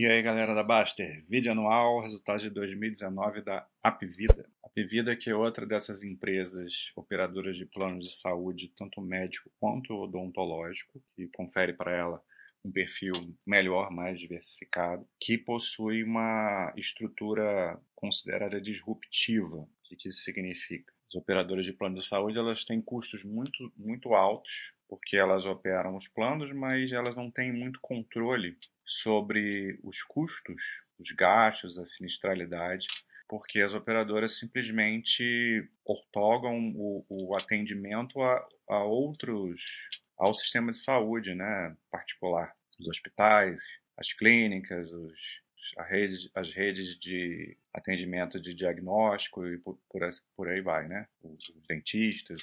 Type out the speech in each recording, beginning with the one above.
E aí, galera da Baster, vídeo anual, resultados de 2019 da Apvida. Apvida que é outra dessas empresas operadoras de planos de saúde, tanto médico quanto odontológico, que confere para ela um perfil melhor, mais diversificado, que possui uma estrutura considerada disruptiva. O que isso significa? As operadoras de plano de saúde elas têm custos muito, muito altos, porque elas operam os planos, mas elas não têm muito controle sobre os custos, os gastos, a sinistralidade, porque as operadoras simplesmente ortogam o, o atendimento a, a, outros, ao sistema de saúde né, particular, os hospitais, as clínicas, os, as redes de atendimento de diagnóstico e por, por, por aí vai, né? Os, os dentistas.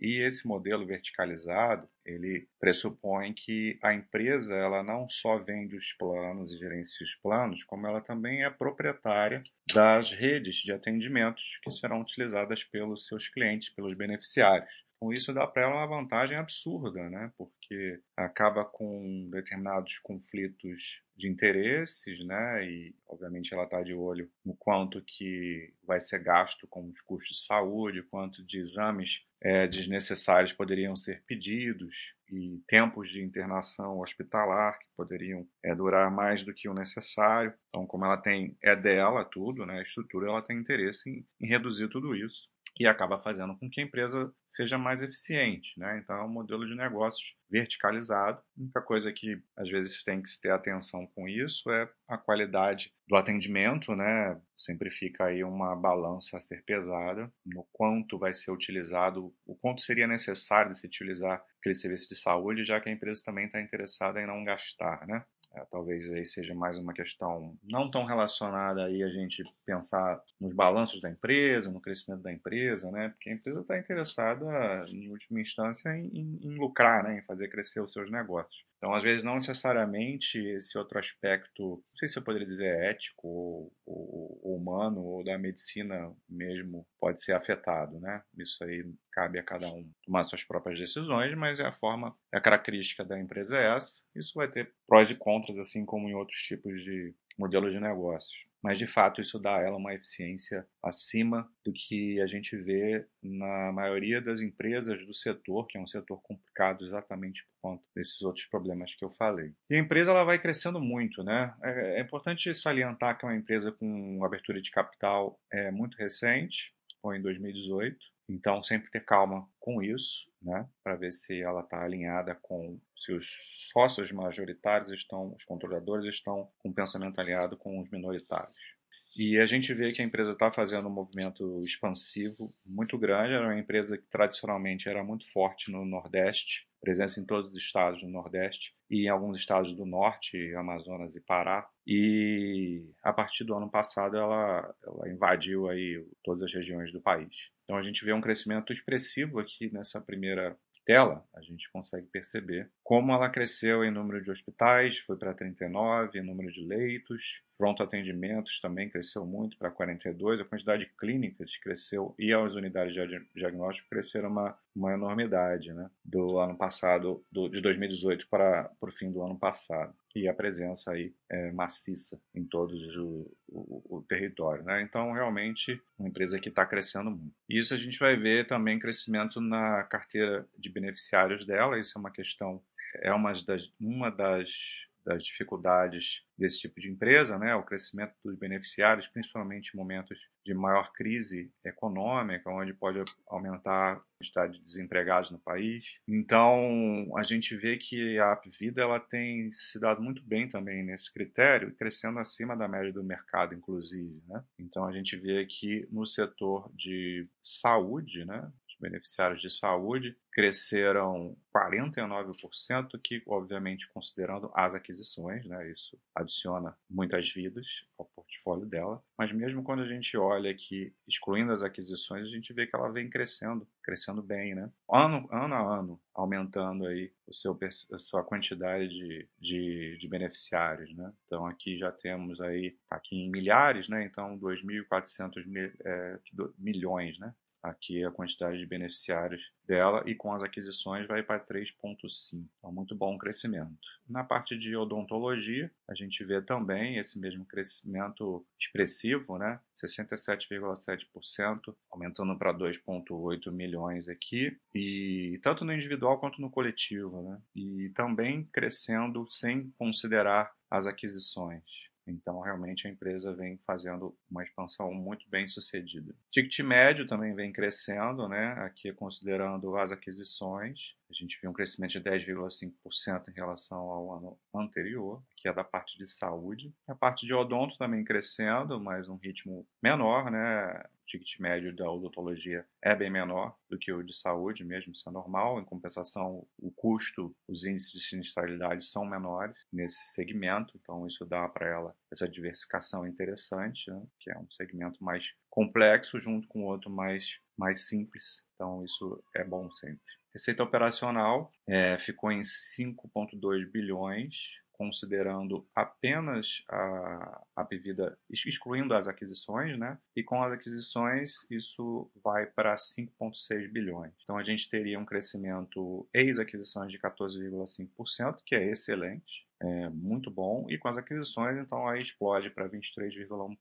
E esse modelo verticalizado, ele pressupõe que a empresa ela não só vende os planos e gerencia os planos, como ela também é proprietária das redes de atendimentos que serão utilizadas pelos seus clientes, pelos beneficiários. Com isso dá para ela uma vantagem absurda, né? Porque acaba com determinados conflitos de interesses, né? E obviamente ela está de olho no quanto que vai ser gasto com os custos de saúde, quanto de exames é, desnecessários poderiam ser pedidos e tempos de internação hospitalar que poderiam é, durar mais do que o necessário. Então, como ela tem é dela tudo, né? A estrutura ela tem interesse em, em reduzir tudo isso e acaba fazendo com que a empresa seja mais eficiente. Né? Então, é um modelo de negócios verticalizado. A única coisa que às vezes tem que ter atenção com isso é a qualidade do atendimento, né? Sempre fica aí uma balança a ser pesada no quanto vai ser utilizado, o quanto seria necessário de se utilizar aquele serviço de saúde, já que a empresa também está interessada em não gastar, né? É, talvez aí seja mais uma questão não tão relacionada aí a gente pensar nos balanços da empresa, no crescimento da empresa, né? Porque a empresa está interessada, em última instância, em, em, lucrar, né? Em fazer crescer os seus negócios. Então, às vezes, não necessariamente esse outro aspecto, não sei se eu poderia dizer ético, ou, ou, ou, humano, ou da medicina mesmo, pode ser afetado, né? Isso aí cabe a cada um tomar suas próprias decisões, mas é a forma, a característica da empresa é essa. Isso vai ter prós e contras, assim como em outros tipos de modelos de negócios mas de fato isso dá a ela uma eficiência acima do que a gente vê na maioria das empresas do setor, que é um setor complicado exatamente por conta desses outros problemas que eu falei. E a empresa ela vai crescendo muito, né? É, é importante salientar que é uma empresa com abertura de capital é muito recente, foi em 2018, então sempre ter calma com isso né, para ver se ela está alinhada com se os sócios majoritários estão, os controladores estão com o pensamento alinhado com os minoritários. E a gente vê que a empresa está fazendo um movimento expansivo muito grande. Era uma empresa que tradicionalmente era muito forte no Nordeste, presença em todos os estados do Nordeste e em alguns estados do Norte, Amazonas e Pará. E a partir do ano passado ela, ela invadiu aí todas as regiões do país. Então a gente vê um crescimento expressivo aqui nessa primeira tela, a gente consegue perceber como ela cresceu em número de hospitais, foi para 39, em número de leitos, pronto atendimentos também cresceu muito para 42, a quantidade de clínicas cresceu e as unidades de diagnóstico cresceram uma, uma enormidade, né, do ano passado, do, de 2018 para, o fim do ano passado e a presença aí é maciça em todo o, o, o território. Né? Então, realmente, uma empresa que está crescendo muito. Isso a gente vai ver também crescimento na carteira de beneficiários dela, isso é uma questão, é uma das, uma das das dificuldades desse tipo de empresa, né, o crescimento dos beneficiários, principalmente em momentos de maior crise econômica, onde pode aumentar a quantidade de desempregados no país. Então, a gente vê que a Apvida ela tem se dado muito bem também nesse critério, crescendo acima da média do mercado, inclusive. Né? Então, a gente vê que no setor de saúde, né, beneficiários de saúde cresceram 49%, que obviamente considerando as aquisições, né, isso adiciona muitas vidas ao portfólio dela, mas mesmo quando a gente olha aqui, excluindo as aquisições, a gente vê que ela vem crescendo, crescendo bem, né? Ano, ano a ano, aumentando aí o seu, a sua quantidade de, de, de beneficiários, né? Então aqui já temos aí, tá aqui em milhares, né? Então 2.400 mil, é, milhões, né? Aqui a quantidade de beneficiários dela e com as aquisições vai para 3,5. Então, muito bom crescimento. Na parte de odontologia, a gente vê também esse mesmo crescimento expressivo, né? 67,7%, aumentando para 2,8 milhões aqui, e tanto no individual quanto no coletivo, né? E também crescendo sem considerar as aquisições. Então, realmente, a empresa vem fazendo uma expansão muito bem sucedida. Ticket médio também vem crescendo, né? aqui considerando as aquisições. A gente viu um crescimento de 10,5% em relação ao ano anterior, que é da parte de saúde. A parte de odonto também crescendo, mas um ritmo menor, né? Ticket médio da odontologia é bem menor do que o de saúde, mesmo isso é normal. Em compensação, o custo, os índices de sinistralidade são menores nesse segmento, então isso dá para ela essa diversificação interessante, né? que é um segmento mais complexo junto com outro mais, mais simples. Então isso é bom sempre. Receita operacional é, ficou em 5,2 bilhões, considerando apenas a, a bebida, excluindo as aquisições, né? E com as aquisições, isso vai para 5,6 bilhões. Então a gente teria um crescimento ex-aquisições de 14,5%, que é excelente é muito bom, e com as aquisições, então aí explode para 23,1%.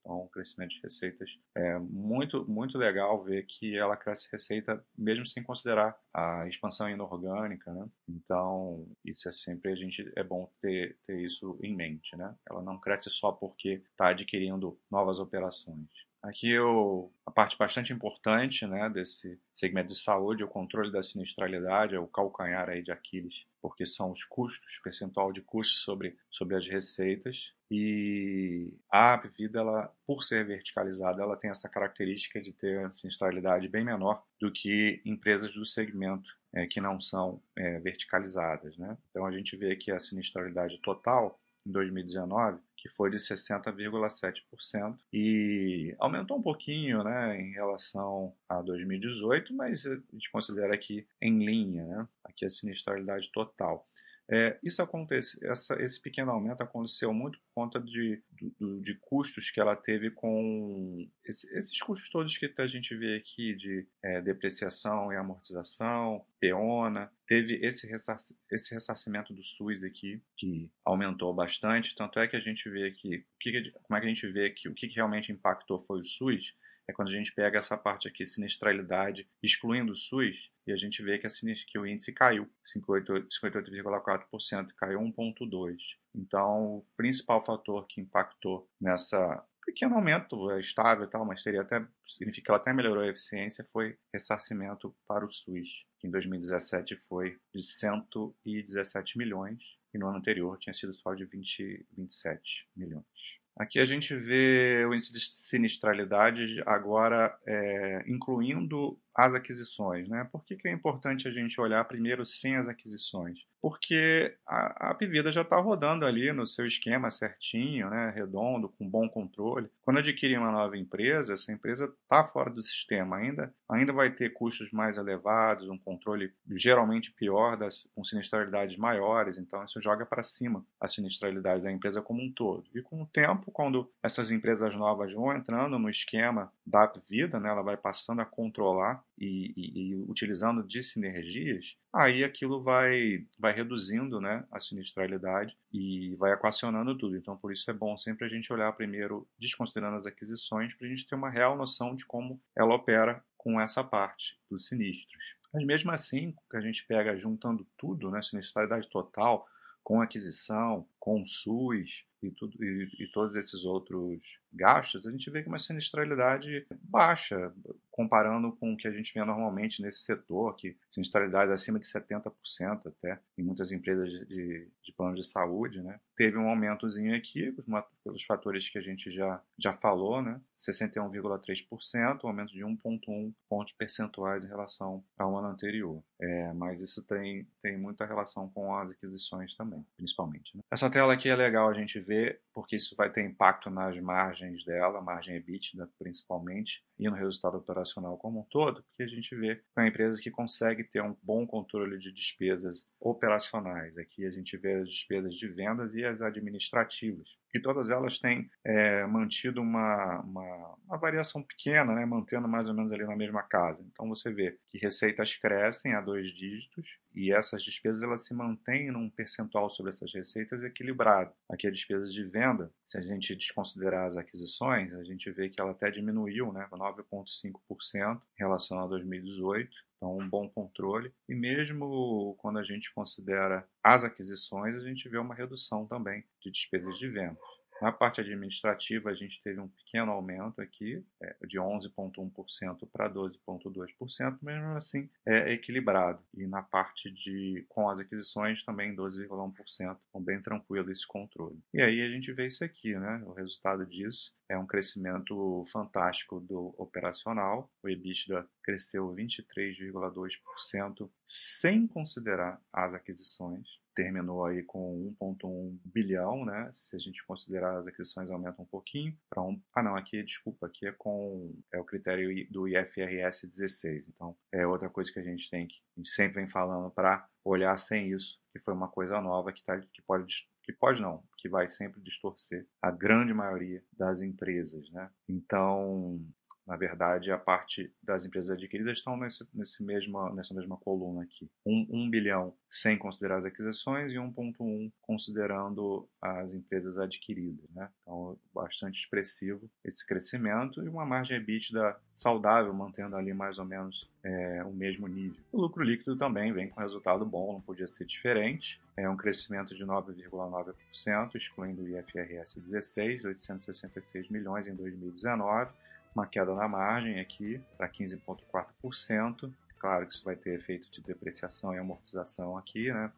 Então, o crescimento de receitas é muito, muito legal ver que ela cresce receita mesmo sem considerar a expansão inorgânica, né? Então, isso é sempre a gente é bom ter, ter isso em mente, né? Ela não cresce só porque está adquirindo novas operações. Aqui eu, a parte bastante importante né, desse segmento de saúde, o controle da sinistralidade, é o calcanhar aí de Aquiles, porque são os custos, percentual de custos sobre, sobre as receitas. E a Apvida, ela, por ser verticalizada, ela tem essa característica de ter a sinistralidade bem menor do que empresas do segmento é, que não são é, verticalizadas. Né? Então a gente vê que a sinistralidade total em 2019 que foi de 60,7% e aumentou um pouquinho né, em relação a 2018, mas a gente considera aqui em linha, né, aqui a sinistralidade total. É, isso acontece, essa, esse pequeno aumento aconteceu muito por conta de, de, de custos que ela teve com esse, esses custos todos que a gente vê aqui de é, depreciação e amortização, peona, teve esse, esse ressarcimento do SUS aqui que aumentou bastante, tanto é que a gente vê aqui, que, como é que a gente vê que o que realmente impactou foi o SUS, é quando a gente pega essa parte aqui, sinistralidade, excluindo o SUS, e a gente vê que, a que o índice caiu, 58,4%, caiu 1,2%. Então, o principal fator que impactou nessa pequeno aumento é estável e tal, mas teria até significa que ela até melhorou a eficiência foi ressarcimento para o SUS, que em 2017 foi de 117 milhões e no ano anterior tinha sido só de 20, 27 milhões. Aqui a gente vê o índice de sinistralidade agora é, incluindo as aquisições. Né? Por que, que é importante a gente olhar primeiro sem as aquisições? Porque a, a Pivida já está rodando ali no seu esquema certinho, né? redondo, com bom controle. Quando adquirir uma nova empresa, essa empresa está fora do sistema, ainda, ainda vai ter custos mais elevados, um controle geralmente pior, das, com sinistralidades maiores, então isso joga para cima a sinistralidade da empresa como um todo. E com o tempo, quando essas empresas novas vão entrando no esquema da Pivida, né? ela vai passando a controlar e, e, e, utilizando de sinergias, aí aquilo vai, vai reduzindo né, a sinistralidade e vai equacionando tudo. Então, por isso é bom sempre a gente olhar primeiro, desconsiderando as aquisições, para a gente ter uma real noção de como ela opera com essa parte dos sinistros. Mas mesmo assim, que a gente pega juntando tudo, né, sinistralidade total, com aquisição, com SUS, e, tudo, e, e, todos esses outros gastos, a gente vê que uma sinistralidade baixa, comparando com o que a gente vê normalmente nesse setor, que sinistralidade acima de 70% até, em muitas empresas de, de plano de saúde, né? Teve um aumentozinho aqui, pelos fatores que a gente já, já falou, né? 61,3%, um aumento de 1,1 pontos percentuais em relação ao ano anterior. É, mas isso tem, tem muita relação com as aquisições também, principalmente. Né? Essa tela aqui é legal a gente ver, porque isso vai ter impacto nas margens dela, margem EBITDA principalmente, e no resultado operacional como um todo, porque a gente vê que é uma empresa que consegue ter um bom controle de despesas operacionais. Aqui a gente vê as despesas de vendas e as administrativas. E todas elas têm é, mantido uma, uma, uma, variação pequena, né, mantendo mais ou menos ali na mesma casa. Então você vê que receitas crescem a dois dígitos e essas despesas elas se mantêm num percentual sobre essas receitas equilibrado. Aqui a despesa de venda, se a gente desconsiderar as aquisições, a gente vê que ela até diminuiu, né, 9,5% em relação a 2018. Então, um bom controle. E mesmo quando a gente considera as aquisições, a gente vê uma redução também de despesas de vendas. Na parte administrativa, a gente teve um pequeno aumento aqui, é, de 11,1% para 12,2%, mesmo assim é equilibrado. E na parte de com as aquisições, também 12,1%. Então, bem tranquilo esse controle. E aí a gente vê isso aqui, né? O resultado disso é um crescimento fantástico do operacional. O EBITDA cresceu 23,2%, sem considerar as aquisições terminou aí com 1,1 bilhão, né? Se a gente considerar as aquisições aumentam um pouquinho para um. Ah, não, aqui desculpa, aqui é com é o critério do IFRS 16. Então é outra coisa que a gente tem que a gente sempre vem falando para olhar sem isso, que foi uma coisa nova que tá que pode que pode não, que vai sempre distorcer a grande maioria das empresas, né? Então na verdade, a parte das empresas adquiridas estão nesse, nesse mesma, nessa mesma coluna aqui. 1 um, um bilhão sem considerar as aquisições e 1,1 considerando as empresas adquiridas. Né? Então, bastante expressivo esse crescimento e uma margem EBITDA saudável, mantendo ali mais ou menos é, o mesmo nível. O lucro líquido também vem com resultado bom, não podia ser diferente. É um crescimento de 9,9%, excluindo o IFRS 16, 866 milhões em 2019 uma queda na margem aqui para 15,4%. Claro que isso vai ter efeito de depreciação e amortização aqui, né?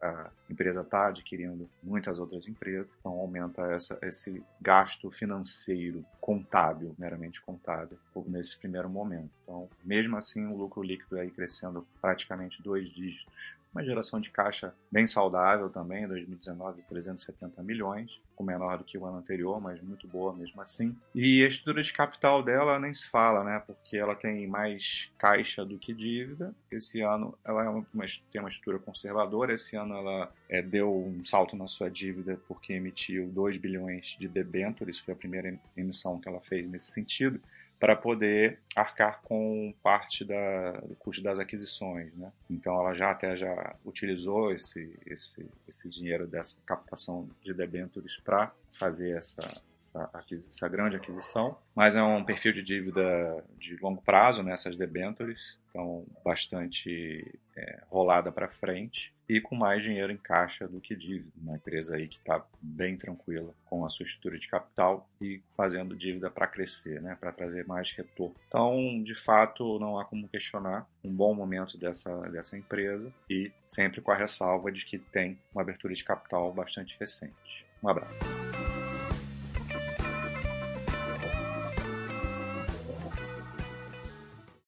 A empresa está adquirindo muitas outras empresas, então aumenta essa, esse gasto financeiro contábil, meramente contábil, nesse primeiro momento. Então, mesmo assim, o lucro líquido aí crescendo praticamente dois dígitos uma geração de caixa bem saudável também, 2019, 370 milhões, com menor do que o ano anterior, mas muito boa mesmo assim. E a estrutura de capital dela nem se fala, né? Porque ela tem mais caixa do que dívida. Esse ano ela é uma, tem uma estrutura conservadora. Esse ano ela é, deu um salto na sua dívida porque emitiu 2 bilhões de debêntures. Foi a primeira emissão que ela fez nesse sentido para poder arcar com parte da, do custo das aquisições. Né? Então ela já até já utilizou esse, esse, esse dinheiro dessa captação de debêntures para fazer essa, essa, essa, grande aquisição, mas é um perfil de dívida de longo prazo nessas né, debêntures, então bastante é, rolada para frente e com mais dinheiro em caixa do que dívida. Uma empresa aí que está bem tranquila com a sua estrutura de capital e fazendo dívida para crescer, né, para trazer mais retorno. Então, de fato, não há como questionar um bom momento dessa, dessa empresa e sempre com a ressalva de que tem uma abertura de capital bastante recente. Um abraço.